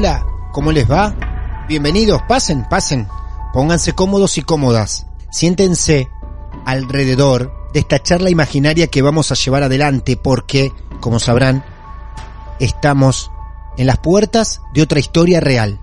Hola, ¿cómo les va? Bienvenidos, pasen, pasen. Pónganse cómodos y cómodas. Siéntense alrededor de esta charla imaginaria que vamos a llevar adelante porque, como sabrán, estamos en las puertas de otra historia real.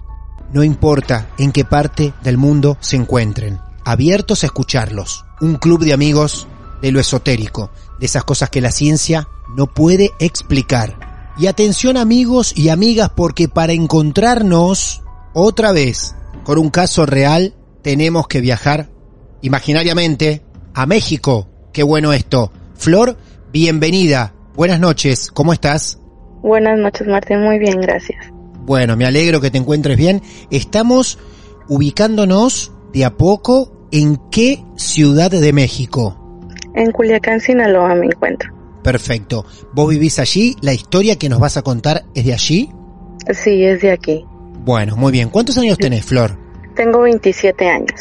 No importa en qué parte del mundo se encuentren, abiertos a escucharlos. Un club de amigos de lo esotérico, de esas cosas que la ciencia no puede explicar. Y atención amigos y amigas porque para encontrarnos otra vez con un caso real tenemos que viajar imaginariamente a México. Qué bueno esto. Flor, bienvenida. Buenas noches. ¿Cómo estás? Buenas noches, Martín. Muy bien, gracias. Bueno, me alegro que te encuentres bien. Estamos ubicándonos de a poco en qué ciudad de México. En Culiacán, Sinaloa me encuentro. Perfecto. ¿Vos vivís allí? ¿La historia que nos vas a contar es de allí? Sí, es de aquí. Bueno, muy bien. ¿Cuántos años tenés, Flor? Tengo 27 años.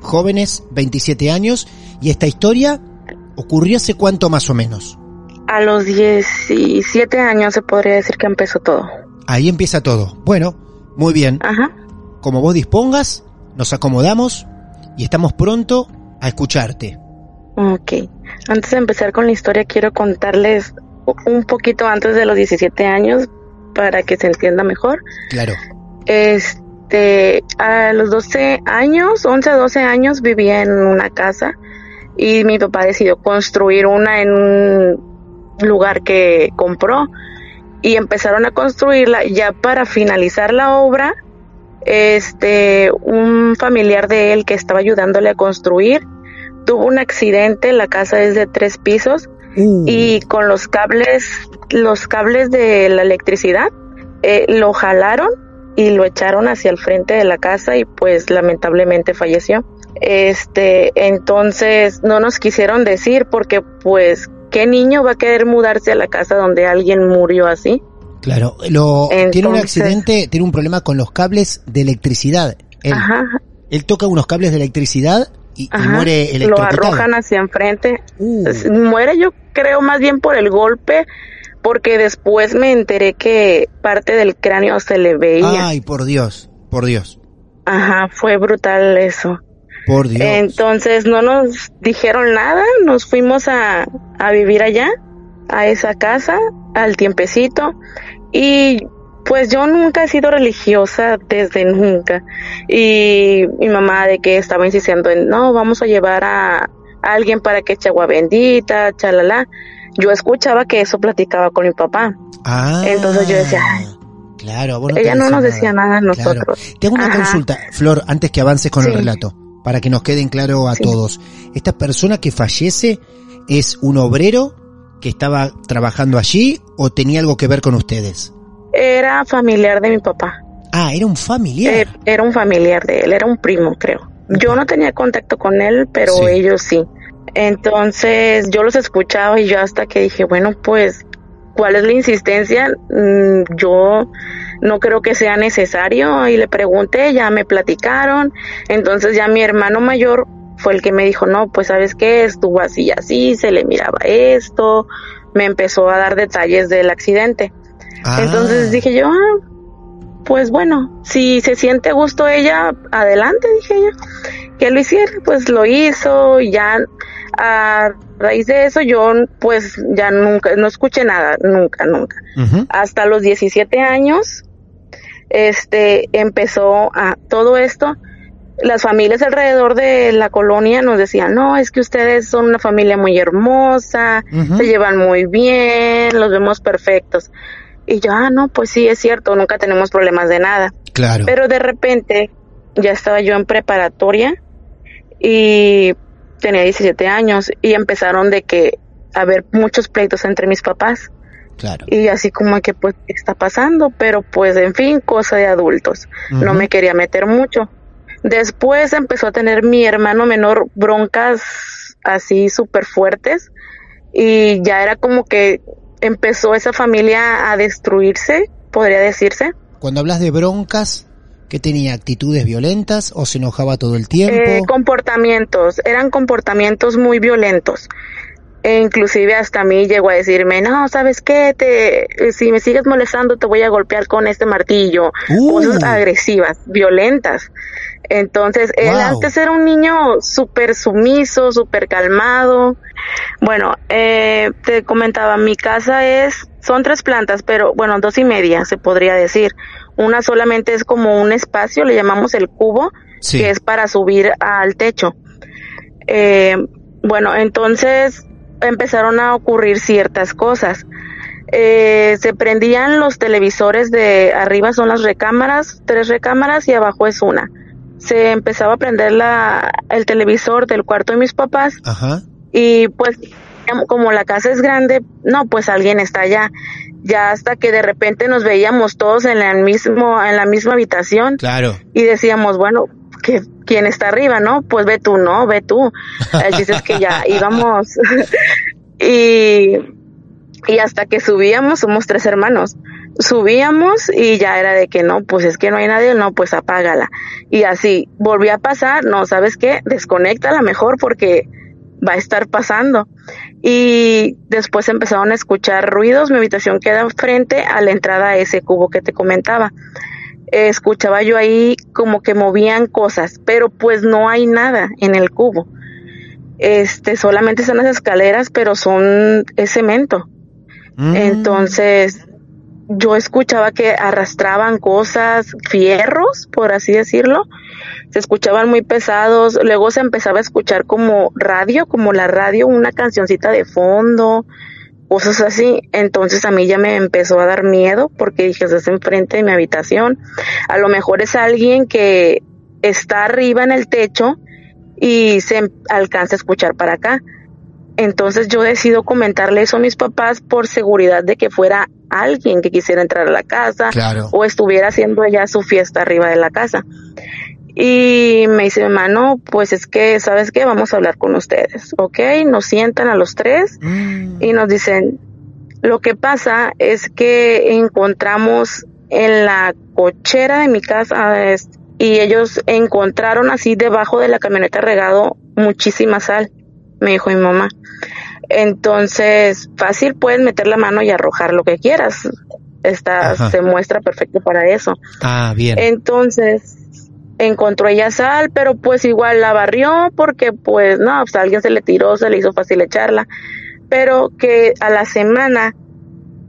Jóvenes, 27 años. ¿Y esta historia ocurrió hace cuánto más o menos? A los 17 años se podría decir que empezó todo. Ahí empieza todo. Bueno, muy bien. Ajá. Como vos dispongas, nos acomodamos y estamos pronto a escucharte. Ok. Antes de empezar con la historia, quiero contarles un poquito antes de los 17 años para que se entienda mejor. Claro. Este, a los 12 años, 11 a 12 años, vivía en una casa y mi papá decidió construir una en un lugar que compró y empezaron a construirla ya para finalizar la obra. Este, un familiar de él que estaba ayudándole a construir tuvo un accidente, la casa es de tres pisos Uh. y con los cables, los cables de la electricidad, eh, lo jalaron y lo echaron hacia el frente de la casa y pues lamentablemente falleció. Este, entonces no nos quisieron decir porque pues qué niño va a querer mudarse a la casa donde alguien murió así. Claro, lo, tiene un accidente, tiene un problema con los cables de electricidad. Él, Ajá, él toca unos cables de electricidad y, y ajá. muere lo arrojan hacia enfrente. Uh. Muere yo creo más bien por el golpe porque después me enteré que parte del cráneo se le veía. Ay, por Dios, por Dios, Ajá, fue brutal eso. por Dios. Entonces no nos dijeron nada, nos fuimos a, a vivir allá, a esa casa, al tiempecito. Y pues yo nunca he sido religiosa desde nunca. Y mi mamá de que estaba insistiendo en, no, vamos a llevar a alguien para que eche agua bendita, chalala. Yo escuchaba que eso platicaba con mi papá. ah, entonces yo decía, ay, claro, vos no te Ella no nos decía nada a Claro. nosotros. Te hago una Ajá. consulta, Flor, antes que avances con el relato, para que nos queden claro a Sí. todos. ¿Esta persona que fallece es un obrero que estaba trabajando allí o tenía algo que ver con ustedes? Era familiar de mi papá. Ah, era un familiar. Eh, era un familiar de él, era un primo, creo. Yo no tenía contacto con él, pero Sí. ellos sí. Entonces yo los escuchaba y yo hasta que dije, bueno, pues cuál es la insistencia, mm, yo no creo que sea necesario y le pregunté, ya me platicaron, entonces ya mi hermano mayor fue el que me dijo, no, pues sabes qué, estuvo así y así, se le miraba esto, me empezó a dar detalles del accidente. Ah. Entonces dije yo, ah, pues bueno, si se siente a gusto ella, adelante, dije yo, que lo hiciera, pues lo hizo y ya a raíz de eso yo pues ya nunca, no escuché nada, nunca, nunca. Hasta los 17 años, este, empezó a todo esto. Las familias alrededor de la colonia nos decían, no, es que ustedes son una familia muy hermosa, se llevan muy bien, los vemos perfectos. Y yo, ah, no, pues sí, es cierto, nunca tenemos problemas de nada. Claro. Pero de repente ya estaba yo en preparatoria y tenía 17 años y empezaron de que a haber muchos pleitos entre mis papás claro. y así como que pues ¿qué está pasando, pero pues en fin, cosa de adultos. No me quería meter mucho. Después empezó a tener mi hermano menor broncas así súper fuertes y ya era como que empezó esa familia a destruirse, podría decirse. Cuando hablas de broncas, ¿qué tenía? ¿Actitudes violentas o se enojaba todo el tiempo? Eh, comportamientos, eran comportamientos muy violentos. E inclusive hasta a mí llegó a decirme, no, ¿sabes qué? Te, si me sigues molestando te voy a golpear con este martillo. Uh. Cosas agresivas, violentas. Entonces, él antes era un niño súper sumiso, súper calmado. Bueno, eh, te comentaba, mi casa es, son tres plantas, pero bueno, dos y media se podría decir. Una solamente es como un espacio, le llamamos el cubo, Sí. que es para subir al techo. Eh, bueno, entonces empezaron a ocurrir ciertas cosas. Eh, se prendían los televisores de arriba son las recámaras, tres recámaras y abajo es una. Se empezaba a prender la, el televisor del cuarto de mis papás Ajá. y pues como la casa es grande, no, pues alguien está allá. Ya hasta que de repente nos veíamos todos en la mismo en la misma habitación Claro. y decíamos, bueno, que quién está arriba, ¿no? Pues ve tú, no, ve tú. El chiste es que ya íbamos y y hasta que subíamos, somos tres hermanos, subíamos y ya era de que no, pues es que no hay nadie, no, pues apágala. Y así, volví a pasar, no, ¿sabes qué? Desconéctala mejor porque va a estar pasando. Y después empezaron a escuchar ruidos, mi habitación queda frente a la entrada a ese cubo que te comentaba. Escuchaba yo ahí como que movían cosas, pero pues no hay nada en el cubo. Este, solamente son las escaleras, pero son, es cemento. Mm. Entonces, yo escuchaba que arrastraban cosas, fierros, por así decirlo. Se escuchaban muy pesados. Luego se empezaba a escuchar como radio, como la radio, una cancioncita de fondo, cosas así. Entonces a mí ya me empezó a dar miedo porque dije, estás enfrente de mi habitación. A lo mejor es alguien que está arriba en el techo y se alcanza a escuchar para acá. Entonces yo decido comentarle eso a mis papás por seguridad de que fuera alguien que quisiera entrar a la casa Claro. o estuviera haciendo ya su fiesta arriba de la casa. Y me dice mi hermano, pues es que, ¿sabes qué? Vamos a hablar con ustedes, ¿ok? Nos sientan a los tres Mm. y nos dicen, lo que pasa es que encontramos en la cochera de mi casa y ellos encontraron así debajo de la camioneta regado muchísima sal, me dijo mi mamá. Entonces, fácil puedes meter la mano y arrojar lo que quieras. Está, Ajá. se muestra perfecto para eso. Ah, bien. Entonces, encontró ella sal, pero pues igual la barrió porque pues no, pues a alguien se le tiró, se le hizo fácil echarla. Pero que a la semana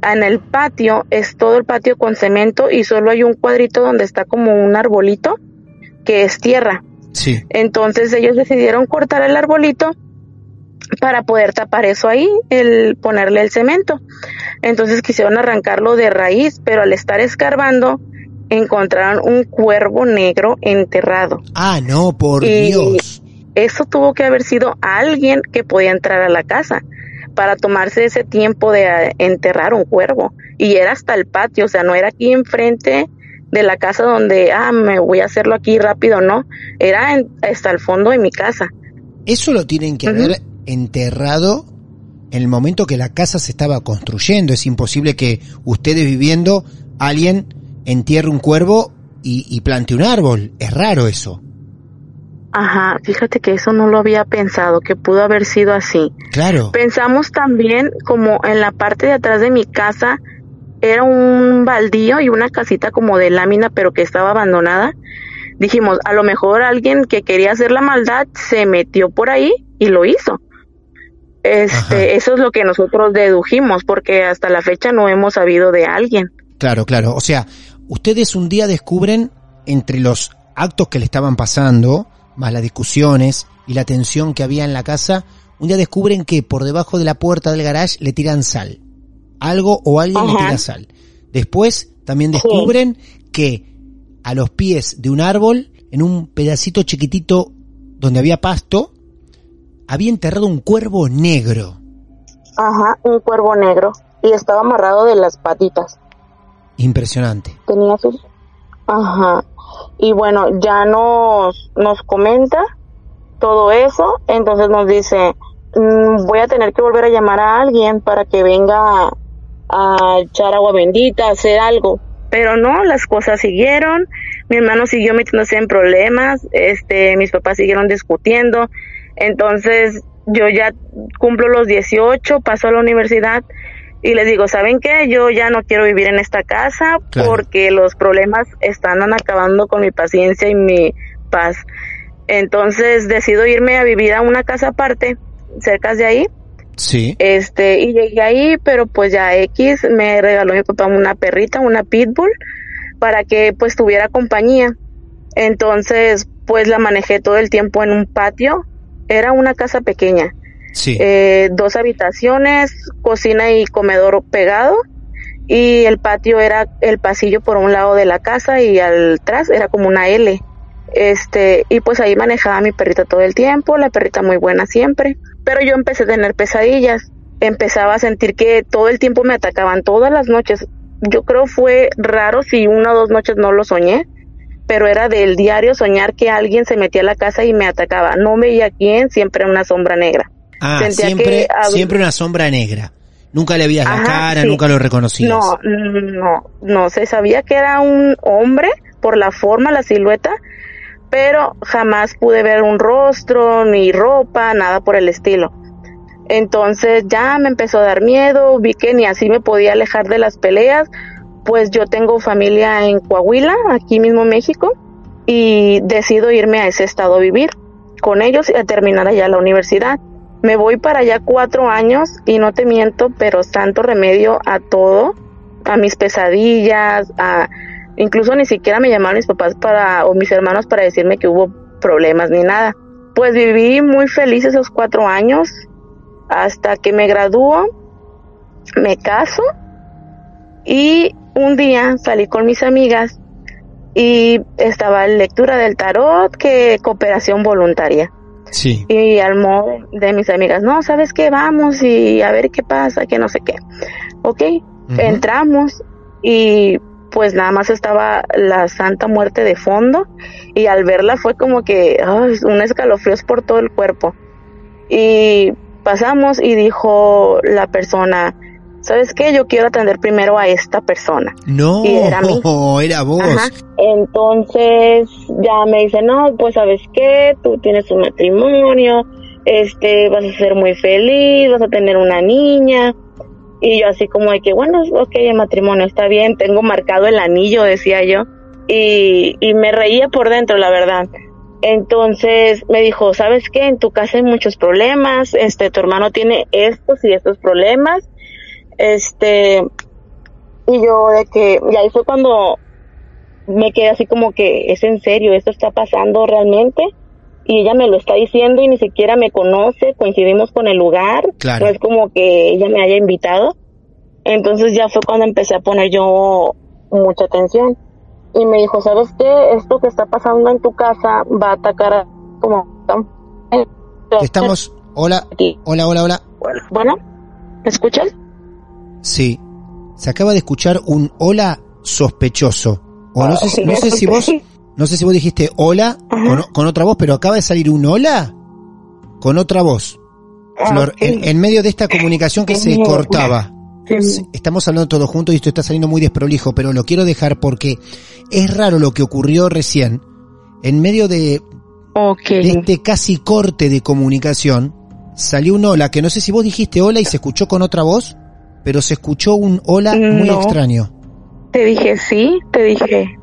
en el patio es todo el patio con cemento y solo hay un cuadrito donde está como un arbolito que es tierra. Sí. Entonces ellos decidieron cortar el arbolito para poder tapar eso ahí, el ponerle el cemento. Entonces quisieron arrancarlo de raíz, pero al estar escarbando encontraron un cuervo negro enterrado. Ah, no, por Y- Dios. Eso tuvo que haber sido alguien que podía entrar a la casa para tomarse ese tiempo de eh, enterrar un cuervo. Y era hasta el patio, o sea, no era aquí enfrente de la casa donde, ah, me voy a hacerlo aquí rápido, no. Era en- hasta el fondo de mi casa. Eso lo tienen que haber enterrado en el momento que la casa se estaba construyendo. Es imposible que ustedes viviendo, alguien entierre un cuervo y, y plante un árbol. Es raro eso. Ajá, fíjate que eso no lo había pensado, que pudo haber sido así. Claro. Pensamos también como en la parte de atrás de mi casa era un baldío y una casita como de lámina pero que estaba abandonada. Dijimos, a lo mejor alguien que quería hacer la maldad se metió por ahí y lo hizo. Este, Ajá. eso es lo que nosotros dedujimos porque hasta la fecha no hemos sabido de alguien. Claro, claro. O sea, ustedes un día descubren entre los actos que le estaban pasando, más las discusiones y la tensión que había en la casa, un día descubren que por debajo de la puerta del garage le tiran sal. Algo o alguien le tira sal. Después también descubren que a los pies de un árbol, en un pedacito chiquitito donde había pasto, había enterrado un cuervo negro. Ajá, un cuervo negro y estaba amarrado de las patitas. Impresionante. tenía sus ajá. Y bueno ya nos nos comenta todo eso. Entonces nos dice "Mm, voy a tener que volver a llamar a alguien para que venga a echar agua bendita hacer algo pero no las cosas siguieron. Mi hermano siguió metiéndose en problemas. Este mis papás siguieron discutiendo. Entonces yo ya cumplo los 18 paso a la universidad y les digo, ¿saben qué? Yo ya no quiero vivir en esta casa Claro. porque los problemas están acabando con mi paciencia y mi paz. Entonces decido irme a vivir a una casa aparte, cerca de ahí. Sí. Este, y llegué ahí, pero pues ya X me regaló mi papá una perrita, una pitbull, para que pues tuviera compañía. Entonces, pues la manejé todo el tiempo en un patio. Era una casa pequeña Eh, dos habitaciones, cocina y comedor pegado y el patio era el pasillo por un lado de la casa y al atrás era como una L. Este, y pues ahí manejaba mi perrita todo el tiempo, la perrita muy buena siempre, pero yo empecé a tener pesadillas, empezaba a sentir que todo el tiempo me atacaban todas las noches. Yo creo fue raro si una o dos noches no lo soñé, pero era del diario soñar que alguien se metía a la casa y me atacaba. No veía quién, siempre una sombra negra. Ah, siempre, que siempre una sombra negra. Nunca le veías la cara, sí. nunca lo reconocías. No, no, no, se sabía que era un hombre por la forma, la silueta, pero jamás pude ver un rostro, ni ropa, nada por el estilo. Entonces ya me empezó a dar miedo, vi que ni así me podía alejar de las peleas, pues yo tengo familia en Coahuila, aquí mismo en México, y decido irme a ese estado a vivir con ellos y a terminar allá la universidad. Me voy para allá cuatro años y no te miento, pero santo remedio a todo, a mis pesadillas, a incluso ni siquiera me llamaron mis papás para o mis hermanos para decirme que hubo problemas ni nada. Pues viví muy feliz esos cuatro años hasta que me graduó, me caso y un día salí con mis amigas y estaba lectura del tarot que cooperación voluntaria. Sí. Y al modo de mis amigas, no, ¿sabes qué? Vamos y a ver qué pasa, que no sé qué. Ok, entramos y pues nada más estaba la Santa Muerte de fondo y al verla fue como que un escalofrío por todo el cuerpo. Y pasamos y dijo la persona, ¿sabes qué? Yo quiero atender primero a esta persona. No, Y era mí. era vos. Ajá. Entonces ya me dice, no, pues sabes qué, tú tienes un matrimonio, este, vas a ser muy feliz, vas a tener una niña. Y yo así como de que, bueno, ok, el matrimonio está bien, tengo marcado el anillo, decía yo. Y, y me reía por dentro, la verdad. Entonces me dijo, ¿sabes qué? En tu casa hay muchos problemas, este, tu hermano tiene estos y estos problemas. Este, y yo de que, y ahí fue cuando me quedé así como que, ¿es en serio? ¿Esto está pasando realmente? Y ella me lo está diciendo y ni siquiera me conoce, coincidimos con el lugar, Claro. no es como que ella me haya invitado. Entonces ya fue cuando empecé a poner yo mucha atención. Y me dijo, ¿sabes qué? Esto que está pasando en tu casa va a atacar a como... Estamos. Hola, hola, hola, hola. Bueno, ¿me escuchan? Sí. Se acaba de escuchar un hola sospechoso. O no sé, si- no sé si vos, no sé si vos dijiste hola con, con otra voz, pero acaba de salir un hola con otra voz. Ah, Flor, en, en medio de esta comunicación que se cortaba, Estamos hablando todos juntos y esto está saliendo muy desprolijo, pero lo quiero dejar porque es raro lo que ocurrió recién. En medio de, de este casi corte de comunicación, salió un hola, que no sé si vos dijiste hola y se escuchó con otra voz, pero se escuchó un hola muy No. extraño. Te dije sí, te dije.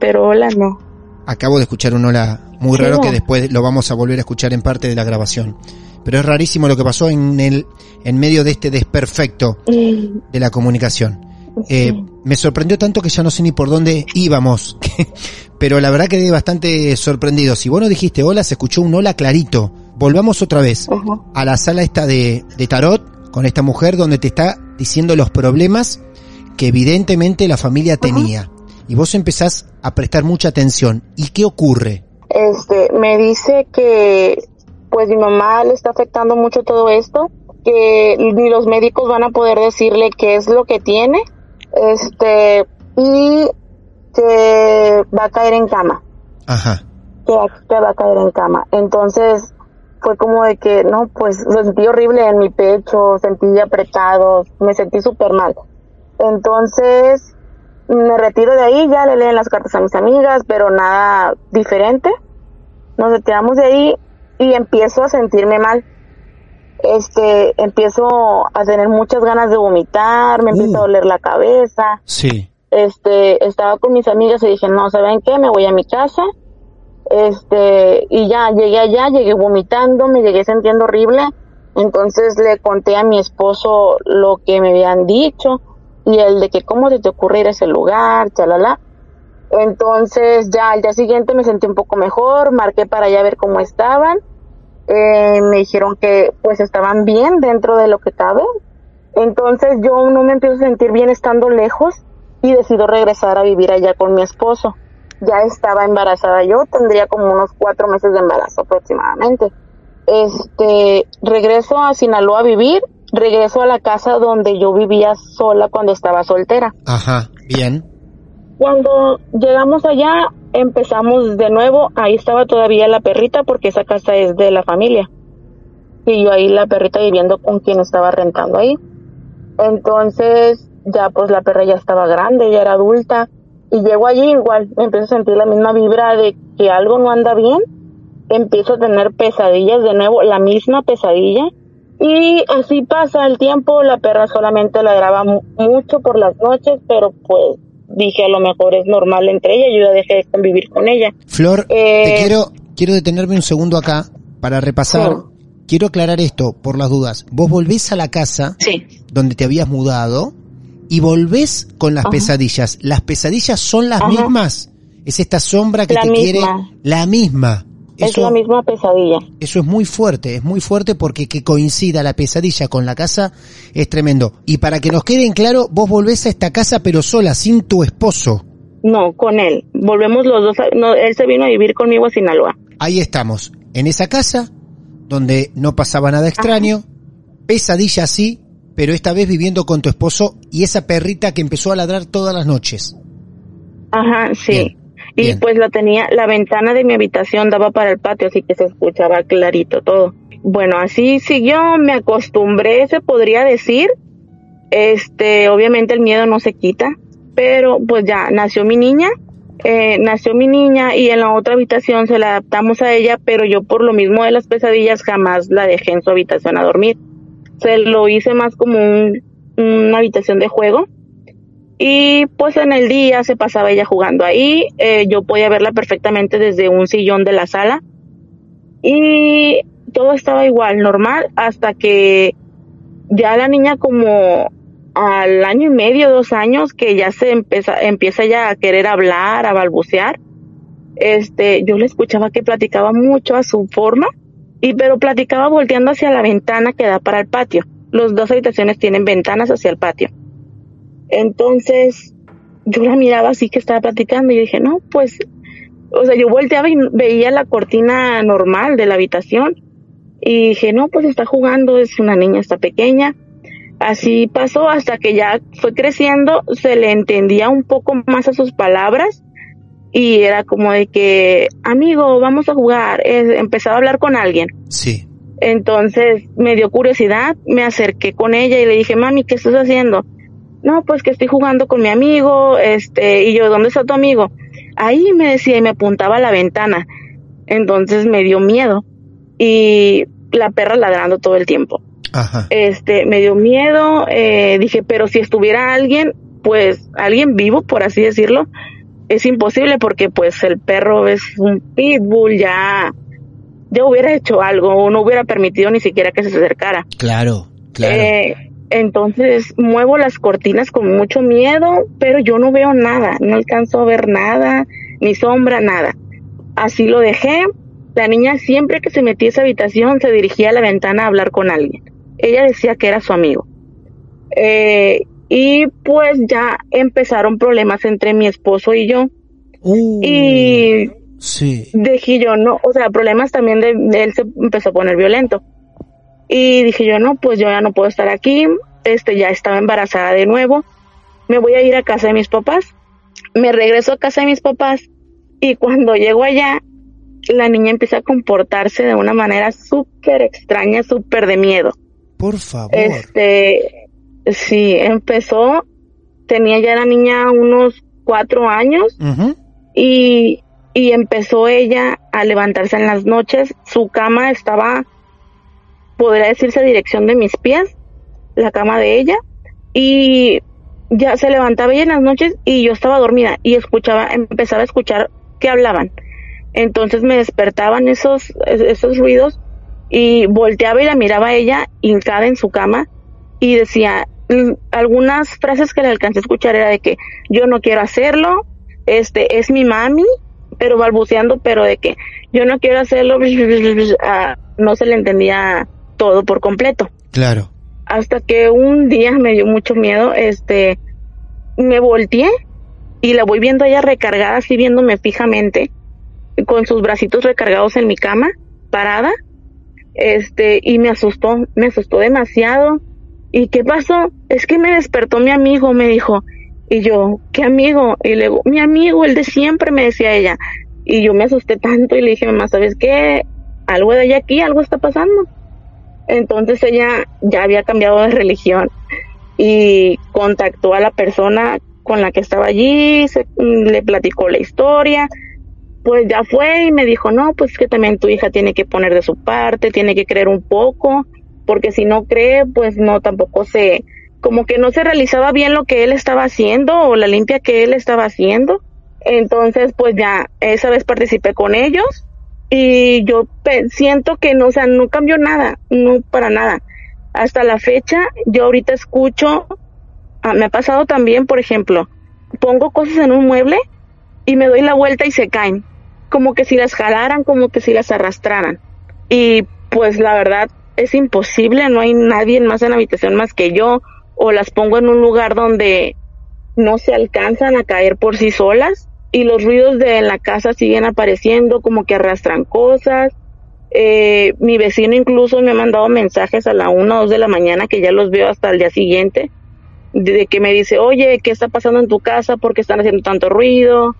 Pero hola, no. Acabo de escuchar un hola muy raro no. que después lo vamos a volver a escuchar en parte de la grabación. Pero es rarísimo lo que pasó en el, en medio de este desperfecto Mm, de la comunicación. Eh, me sorprendió tanto que ya no sé ni por dónde íbamos. Pero la verdad quedé bastante sorprendido. Si vos no dijiste hola, se escuchó un hola clarito. Volvamos otra vez a la sala esta de, de tarot con esta mujer donde te está diciendo los problemas que evidentemente la familia tenía. Y vos empezás a prestar mucha atención. ¿Y qué ocurre? Este, me dice que pues mi mamá le está afectando mucho todo esto, que ni los médicos van a poder decirle qué es lo que tiene, este, y que va a caer en cama, Ajá. que, que va a caer en cama. Entonces, fue como de que, no, pues sentí horrible en mi pecho, sentí apretado, me sentí súper mal. Entonces, me retiro de ahí, ya le leen las cartas a mis amigas, pero nada diferente. Nos retiramos de ahí y empiezo a sentirme mal. Este, empiezo a tener muchas ganas de vomitar, me empieza a Uh. doler la cabeza. Sí. Este, estaba con mis amigas y dije, no, ¿saben qué? Me voy a mi casa. Este, y ya llegué allá, llegué vomitando, me llegué sintiendo horrible. Entonces le conté a mi esposo lo que me habían dicho y el de que cómo se te ocurre ir a ese lugar, chalala. Entonces ya al día siguiente me sentí un poco mejor, marqué para allá ver cómo estaban. Eh, me dijeron que pues estaban bien dentro de lo que cabe. Entonces yo no me empiezo a sentir bien estando lejos y decido regresar a vivir allá con mi esposo. Ya estaba embarazada yo, tendría como unos cuatro meses de embarazo aproximadamente. Este, regreso a Sinaloa a vivir, regreso a la casa donde yo vivía sola cuando estaba soltera. Ajá. Bien. Cuando llegamos allá, empezamos de nuevo, ahí estaba todavía la perrita porque esa casa es de la familia. Y yo ahí la perrita viviendo con quien estaba rentando ahí. Entonces, ya pues la perra ya estaba grande, ya era adulta. Y llego allí igual, me empiezo a sentir la misma vibra de que algo no anda bien. Empiezo a tener pesadillas de nuevo, la misma pesadilla. Y así pasa el tiempo, la perra solamente ladraba mu- mucho por las noches, pero pues dije a lo mejor es normal entre ella, yo ya dejé de convivir con ella. Flor, Eh, te quiero, quiero detenerme un segundo acá para repasar. Sí. Quiero aclarar esto por las dudas. Vos volvés a la casa Sí, donde te habías mudado y volvés con las Ajá. pesadillas. ¿Las pesadillas son las Ajá. mismas? ¿Es esta sombra que La te quiere? La misma. es Eso, la misma pesadilla. eso es muy fuerte, es muy fuerte porque que coincida la pesadilla con la casa es tremendo. Y para que nos quede en claro, vos volvés a esta casa pero sola, sin tu esposo. No, con él. Volvemos los dos. a- no, él se vino a vivir conmigo a Sinaloa. Ahí estamos, en esa casa, donde no pasaba nada extraño, pesadilla sí, pero esta vez viviendo con tu esposo y esa perrita que empezó a ladrar todas las noches. Ajá, sí. Bien, y bien. pues la tenía, la ventana de mi habitación daba para el patio, así que se escuchaba clarito todo. Bueno, así siguió, me acostumbré, se podría decir. Este, obviamente el miedo no se quita, pero pues ya nació mi niña, eh, nació mi niña y en la otra habitación se la adaptamos a ella, pero yo por lo mismo de las pesadillas jamás la dejé en su habitación a dormir. Se lo hice más como un, una habitación de juego. Y pues en el día se pasaba ella jugando ahí, eh, yo podía verla perfectamente desde un sillón de la sala. Y todo estaba igual, normal, hasta que ya la niña como al año y medio, dos años, que ya se empieza, empieza ya a querer hablar, a balbucear, este, yo le escuchaba que platicaba mucho a su forma, y pero platicaba volteando hacia la ventana que da para el patio. Los dos habitaciones tienen ventanas hacia el patio. Entonces, yo la miraba así que estaba platicando y dije, no, pues, o sea, yo volteaba y veía la cortina normal de la habitación y dije, no, pues está jugando, es una niña, está pequeña. Así pasó hasta que ya fue creciendo, se le entendía un poco más a sus palabras y era como de que, amigo, vamos a jugar, empezaba a hablar con alguien. Sí. Entonces me dio curiosidad, me acerqué con ella y le dije, mami, ¿qué estás haciendo? No, pues que estoy jugando con mi amigo, este, y yo, ¿dónde está tu amigo? Ahí me decía y me apuntaba a la ventana. Entonces me dio miedo. Y la perra ladrando todo el tiempo. Ajá. Este, me dio miedo, eh, dije, pero si estuviera alguien, pues alguien vivo, por así decirlo, es imposible porque pues el perro es un pitbull, ya, ya hubiera hecho algo o no hubiera permitido ni siquiera que se acercara. Claro, claro. Eh, entonces muevo las cortinas con mucho miedo, pero yo no veo nada, no alcanzo a ver nada, ni sombra, nada. Así lo dejé. La niña siempre que se metía a esa habitación se dirigía a la ventana a hablar con alguien. Ella decía que era su amigo. Eh, y pues ya empezaron problemas entre mi esposo y yo. Uh, Y sí. dije yo, no, o sea, problemas también de, de él se empezó a poner violento. Y dije yo, no, pues yo ya no puedo estar aquí, este, ya estaba embarazada de nuevo, me voy a ir a casa de mis papás. Me regreso a casa de mis papás y cuando llego allá, la niña empieza a comportarse de una manera súper extraña, súper de miedo. Por favor. Este, sí, empezó, tenía ya la niña unos cuatro años y, y empezó ella a levantarse en las noches. Su cama estaba, podría decirse, a dirección de mis pies, la cama de ella, y ya se levantaba ella en las noches y yo estaba dormida y escuchaba, empezaba a escuchar que hablaban. Entonces me despertaban esos, esos ruidos y volteaba y la miraba a ella hincada en su cama y decía, mm, algunas frases que le alcancé a escuchar era de que yo no quiero hacerlo, este es mi mami, pero balbuceando, pero de que yo no quiero hacerlo, ah, no se le entendía todo por completo. Claro. Hasta que un día me dio mucho miedo, este, me volteé y la voy viendo ella recargada, así viéndome fijamente, con sus bracitos recargados en mi cama, parada, este, y me asustó, me asustó demasiado. ¿Y qué pasó? Es que me despertó mi amigo, me dijo. Y yo, ¿qué amigo? Y le digo, mi amigo, el de siempre, me decía ella. Y yo me asusté tanto y le dije, mamá, ¿sabes qué? Algo de allá aquí, algo está pasando. Entonces ella ya había cambiado de religión y contactó a la persona con la que estaba allí, se- le platicó la historia, pues ya fue y me dijo, no, pues que también tu hija tiene que poner de su parte, tiene que creer un poco, porque si no cree, pues no, tampoco se, como que no se realizaba bien lo que él estaba haciendo o la limpia que él estaba haciendo. Entonces, pues ya esa vez participé con ellos y yo siento que no, o sea, no cambió nada, no para nada. Hasta la fecha, yo ahorita escucho, ah, me ha pasado también, por ejemplo, pongo cosas en un mueble y me doy la vuelta y se caen, como que si las jalaran, como que si las arrastraran. Y pues la verdad es imposible, no hay nadie más en la habitación más que yo, o las pongo en un lugar donde no se alcanzan a caer por sí solas y los ruidos de la casa siguen apareciendo, como que arrastran cosas. Eh, mi vecino incluso me ha mandado mensajes a la una o dos de la mañana que ya los veo hasta el día siguiente, de, que me dice, oye, ¿qué está pasando en tu casa? ¿Por qué están haciendo tanto ruido?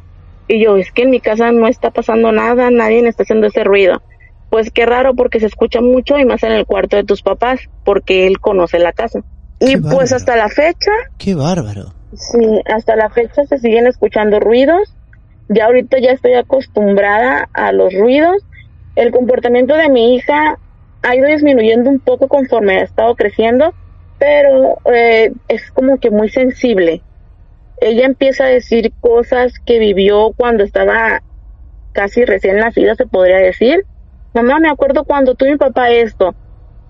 Y yo, es que en mi casa no está pasando nada, nadie está haciendo ese ruido. Pues qué raro porque se escucha mucho y más en el cuarto de tus papás, porque él conoce la casa. Qué Y pues hasta la fecha, Qué bárbaro. Sí, hasta la fecha se siguen escuchando ruidos. Ya ahorita ya estoy acostumbrada a los ruidos. El comportamiento de mi hija ha ido disminuyendo un poco conforme ha estado creciendo, pero eh, es como que muy sensible. Ella empieza a decir cosas que vivió cuando estaba casi recién nacida, se podría decir. Mamá, me acuerdo cuando tú y mi papá esto.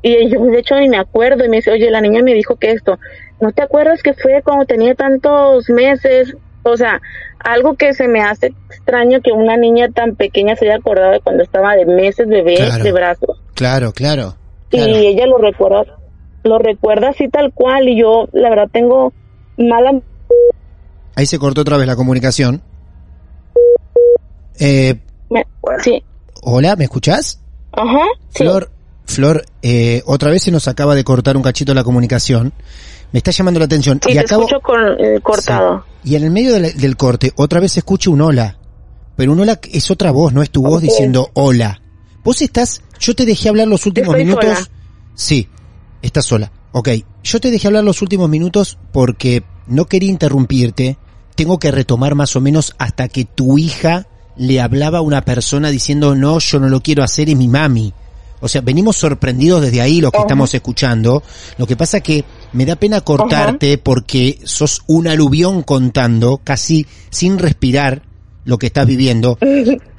Y yo, de hecho, ni me acuerdo. Y me dice, oye, la niña me dijo que esto. ¿No te acuerdas que fue cuando tenía tantos meses? O sea, algo que se me hace extraño que una niña tan pequeña se haya acordado de cuando estaba de meses bebé Claro. de brazos. Claro, claro. claro. Y ella lo recuerda, lo recuerda así tal cual. Y yo, la verdad, tengo mala. Ahí se cortó otra vez la comunicación. Eh, me- Sí, hola, ¿me escuchás? ajá. Sí. Flor, Flor, eh, otra vez se nos acaba de cortar un cachito la comunicación. Me está llamando la atención. Sí, y te acabo, escucho con, eh, cortado. Sí. Y en el medio de la- del corte, otra vez se escucha un hola. Pero un hola es otra voz, no es tu voz diciendo hola. Vos estás Yo te dejé hablar los últimos Estoy minutos. sola. Sí, estás sola. Ok, yo te dejé hablar los últimos minutos porque no quería interrumpirte. Tengo que retomar más o menos hasta que tu hija le hablaba a una persona diciendo, no, yo no lo quiero hacer, es mi mami. O sea, venimos sorprendidos desde ahí los que estamos escuchando. Lo que pasa que me da pena cortarte porque sos un aluvión contando, casi sin respirar lo que estás viviendo.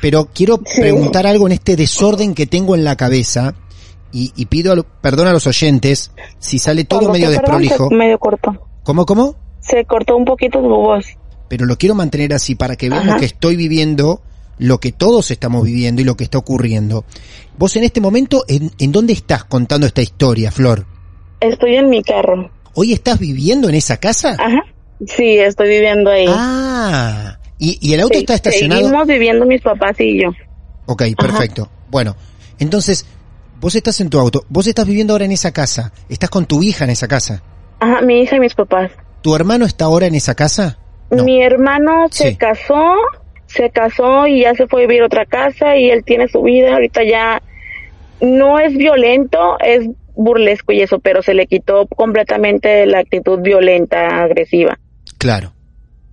Pero quiero Sí. preguntar algo en este desorden que tengo en la cabeza y, y pido al- perdón a los oyentes si sale todo medio perdón, desprolijo. medio cortó. ¿Cómo, cómo? Se cortó un poquito tu voz. Pero lo quiero mantener así para que veamos Ajá. que estoy viviendo lo que todos estamos viviendo y lo que está ocurriendo. Vos en este momento, ¿en, en dónde estás contando esta historia, Flor? Estoy en mi carro. ¿Hoy estás viviendo en esa casa? Ajá. Sí, estoy viviendo ahí. Ah, y, y el auto Sí, está estacionado. Seguimos viviendo mis papás y yo. Ok, perfecto. Bueno, entonces, vos estás en tu auto, vos estás viviendo ahora en esa casa, estás con tu hija en esa casa. Ajá, mi hija y mis papás. ¿Tu hermano está ahora en esa casa? No. Mi hermano se Sí. casó, se casó y ya se fue a vivir a otra casa y él tiene su vida. Ahorita ya no es violento, es burlesco y eso, pero se le quitó completamente la actitud violenta, agresiva. Claro,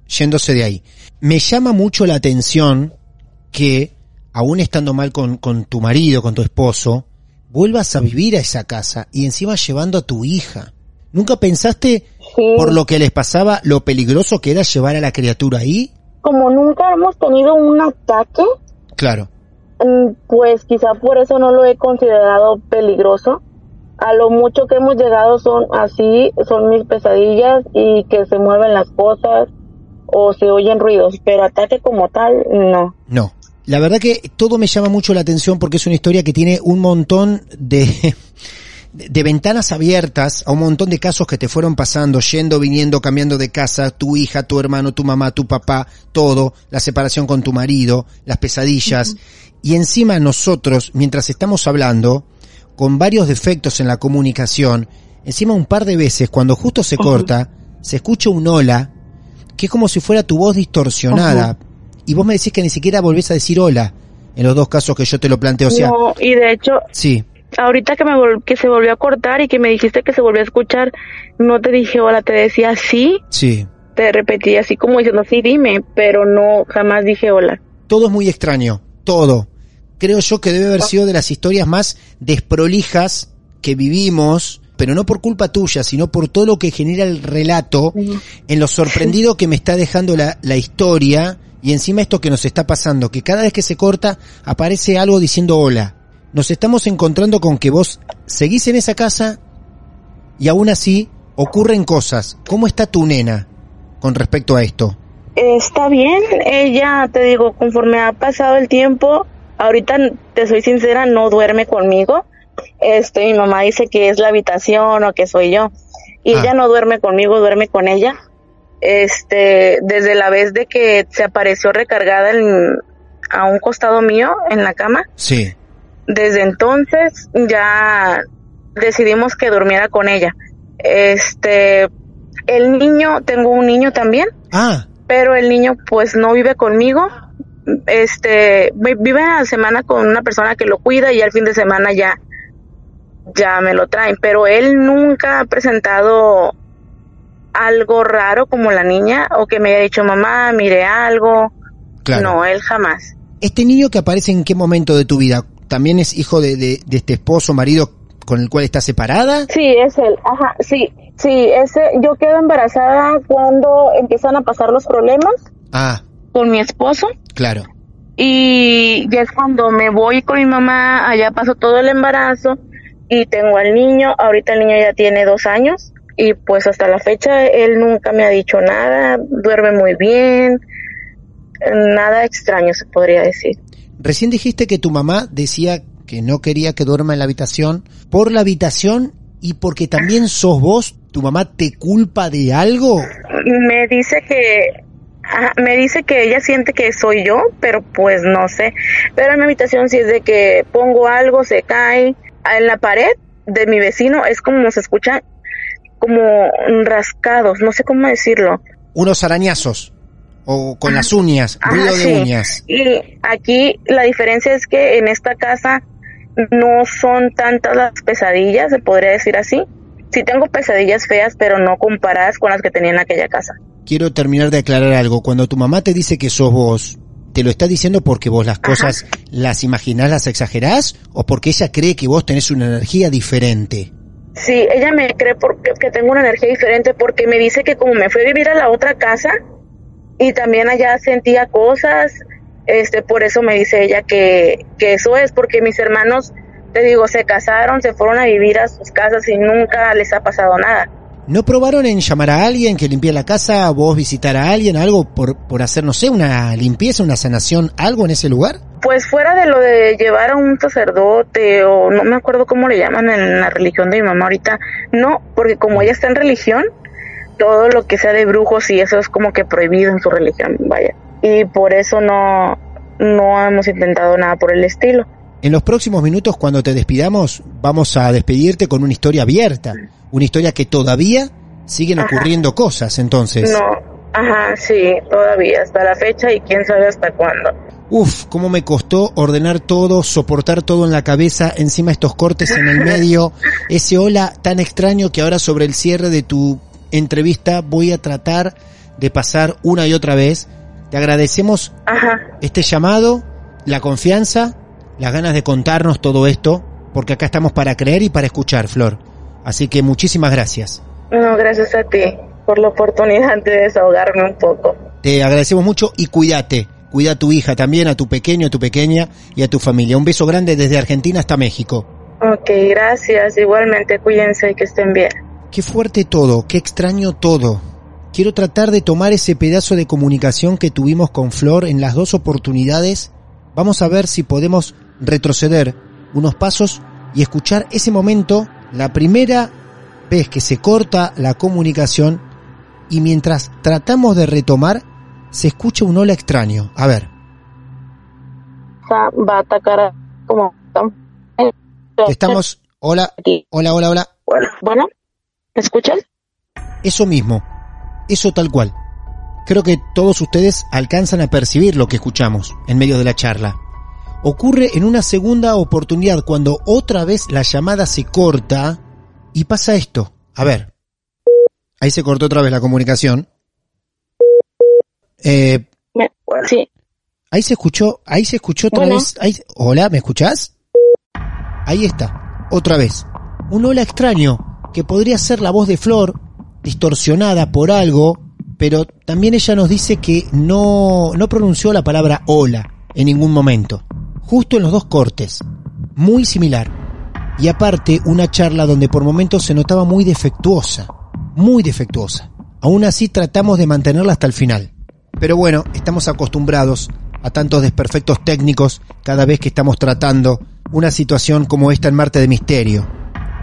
yéndose de ahí. Me llama mucho la atención que, aún estando mal con, con tu marido, con tu esposo, vuelvas a vivir a esa casa y encima llevando a tu hija. ¿Nunca pensaste, Sí. por lo que les pasaba, lo peligroso que era llevar a la criatura ahí? Como nunca hemos tenido un ataque, Claro, mm, pues quizá por eso no lo he considerado peligroso. A lo mucho que hemos llegado son así, son mis pesadillas y que se mueven las cosas o se oyen ruidos, pero ataque como tal, no. no. La verdad que todo me llama mucho la atención porque es una historia que tiene un montón de, de ventanas abiertas a un montón de casos que te fueron pasando, yendo, viniendo, cambiando de casa, tu hija, tu hermano, tu mamá, tu papá, todo, la separación con tu marido, las pesadillas. Y encima nosotros, mientras estamos hablando, con varios defectos en la comunicación, encima un par de veces, cuando justo se corta, se escucha un hola, que es como si fuera tu voz distorsionada. Y vos me decís que ni siquiera volvés a decir hola, en los dos casos que yo te lo planteo. O sea, no, y de hecho, sí, ahorita que me vol- que se volvió a cortar y que me dijiste que se volvió a escuchar, no te dije hola, te decía sí, sí. te repetí así como diciendo sí, dime, pero no, jamás dije hola. Todo es muy extraño, todo. Creo yo que debe haber sido de las historias más desprolijas que vivimos, pero no por culpa tuya, sino por todo lo que genera el relato, en lo sorprendido que me está dejando la, la historia y encima esto que nos está pasando, que cada vez que se corta aparece algo diciendo hola. Nos estamos encontrando con que vos seguís en esa casa y aún así ocurren cosas. ¿Cómo está tu nena con respecto a esto? Está bien, ella, te digo, conforme ha pasado el tiempo, ahorita te soy sincera, no duerme conmigo. Este, mi mamá dice que es la habitación o que soy yo. Y Ah. ella no duerme conmigo, duerme con ella. Este, desde la vez de que se apareció recargada en, a un costado mío en la cama, Sí, desde entonces ya decidimos que durmiera con ella. Este, el niño, tengo un niño también Ah, pero el niño pues no vive conmigo. Este, vi- vive a la semana con una persona que lo cuida y al fin de semana ya ya me lo traen, pero él nunca ha presentado algo raro como la niña o que me haya dicho mamá, mire algo. claro. No, él jamás. ¿Este niño que aparece en qué momento de tu vida? ¿También es hijo de, de- de este esposo, marido con el cual está separada? Sí, es él. Ajá, sí. Sí, ese yo quedo embarazada cuando empiezan a pasar los problemas Ah, con mi esposo. claro. Y ya es cuando me voy con mi mamá, allá paso todo el embarazo y tengo al niño, ahorita el niño ya tiene dos años y pues hasta la fecha él nunca me ha dicho nada, duerme muy bien, nada extraño se podría decir. Recién dijiste que tu mamá decía que no quería que duerma en la habitación por la habitación y porque también sos vos, tu mamá te culpa de algo. Me dice que ajá, me dice que ella siente que soy yo, pero pues no sé. Pero en mi habitación sí es de que pongo algo, se cae en la pared de mi vecino, es como se escuchan como rascados, no sé cómo decirlo. Unos arañazos o con las uñas, Ajá, ruido de sí. uñas. Y aquí la diferencia es que en esta casa no son tantas las pesadillas, se podría decir así. Sí tengo pesadillas feas, pero no comparadas con las que tenía en aquella casa. Quiero terminar de aclarar algo. Cuando tu mamá te dice que sos vos, ¿te lo está diciendo porque vos las cosas las imaginás, las exagerás? ¿O porque ella cree que vos tenés una energía diferente? Sí, ella me cree porque, que tengo una energía diferente porque me dice que como me fui a vivir a la otra casa y también allá sentía cosas, este, por eso me dice ella que, que eso es, porque mis hermanos, te digo, se casaron, se fueron a vivir a sus casas y nunca les ha pasado nada. ¿No probaron en llamar a alguien que limpie la casa, vos visitar a alguien, algo por, por hacer, no sé, una limpieza, una sanación, algo en ese lugar? Pues fuera de lo de llevar a un sacerdote o no me acuerdo cómo le llaman en la religión de mi mamá ahorita, no, porque como ella está en religión, todo lo que sea de brujos y eso es como que prohibido en su religión, vaya. Y por eso no, no hemos intentado nada por el estilo. En los próximos minutos, cuando te despidamos, vamos a despedirte con una historia abierta, una historia que todavía siguen Ajá. ocurriendo cosas, entonces. No, ajá, sí, todavía hasta la fecha y quién sabe hasta cuándo. Uf, cómo me costó ordenar todo, soportar todo en la cabeza, encima estos cortes en el medio, ese hola tan extraño que ahora sobre el cierre de tu entrevista voy a tratar de pasar una y otra vez. Te agradecemos Ajá, este llamado, la confianza, las ganas de contarnos todo esto, porque acá estamos para creer y para escuchar, Flor. Así que muchísimas gracias. no, gracias a ti por la oportunidad de desahogarme un poco. Te agradecemos mucho y cuídate. Cuida a tu hija también, a tu pequeño, a tu pequeña y a tu familia. Un beso grande desde Argentina hasta México. Ok, gracias, igualmente, cuídense y que estén bien. Qué fuerte todo, qué extraño todo. Quiero tratar de tomar ese pedazo de comunicación que tuvimos con Flor en las dos oportunidades. Vamos a ver si podemos retroceder unos pasos y escuchar ese momento, la primera vez que se corta la comunicación y mientras tratamos de retomar, se escucha un hola extraño. A ver, Va a atacar como... estamos... Hola, hola, hola, hola. Bueno, ¿me escuchan? Eso mismo, eso tal cual. Creo que todos ustedes alcanzan a percibir lo que escuchamos en medio de la charla. Ocurre en una segunda oportunidad cuando otra vez la llamada se corta y pasa esto. A ver. Ahí se cortó otra vez la comunicación. Eh, sí, ahí se escuchó, ahí se escuchó otra Bueno. vez. ahí- hola, ¿me escuchás? Ahí está, otra vez. Un hola extraño, que podría ser la voz de Flor, distorsionada por algo, pero también ella nos dice que no, no pronunció la palabra hola en ningún momento. Justo en los dos cortes. Muy similar. Y aparte, una charla donde por momentos se notaba muy defectuosa. Muy defectuosa. Aún así tratamos de mantenerla hasta el final. Pero bueno, estamos acostumbrados a tantos desperfectos técnicos cada vez que estamos tratando una situación como esta en Marte de Misterio.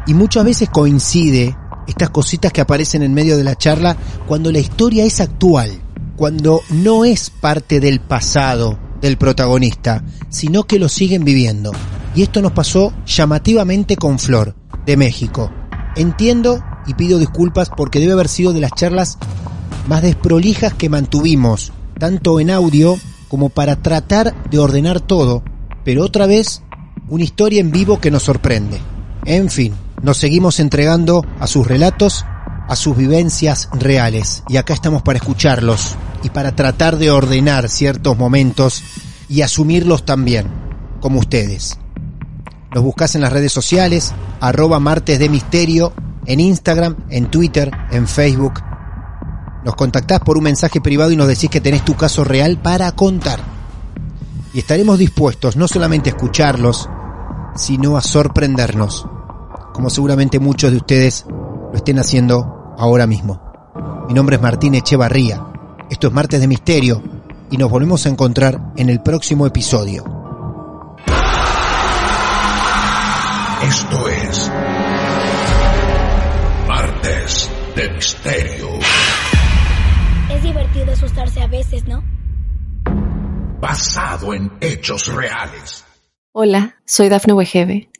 Y muchas veces coincide estas cositas que aparecen en medio de la charla cuando la historia es actual, cuando no es parte del pasado del protagonista, sino que lo siguen viviendo. Y esto nos pasó llamativamente con Flor, de México. Entiendo y pido disculpas porque debe haber sido de las charlas más desprolijas que mantuvimos, tanto en audio como para tratar de ordenar todo, pero otra vez una historia en vivo que nos sorprende. En fin, nos seguimos entregando a sus relatos, a sus vivencias reales, y acá estamos para escucharlos y para tratar de ordenar ciertos momentos y asumirlos también, como ustedes. Los buscás en las redes sociales, arroba martes de misterio, en Instagram, en Twitter, en Facebook. Nos contactás por un mensaje privado y nos decís que tenés tu caso real para contar. Y estaremos dispuestos no solamente a escucharlos, sino a sorprendernos, como seguramente muchos de ustedes lo estén haciendo ahora mismo. Mi nombre es Martín Echevarría, esto es Martes de Misterio y nos volvemos a encontrar en el próximo episodio. Esto es Martes de Misterio, Es divertido asustarse a veces, ¿no? basado en hechos reales. Hola, soy Dafne Wegebe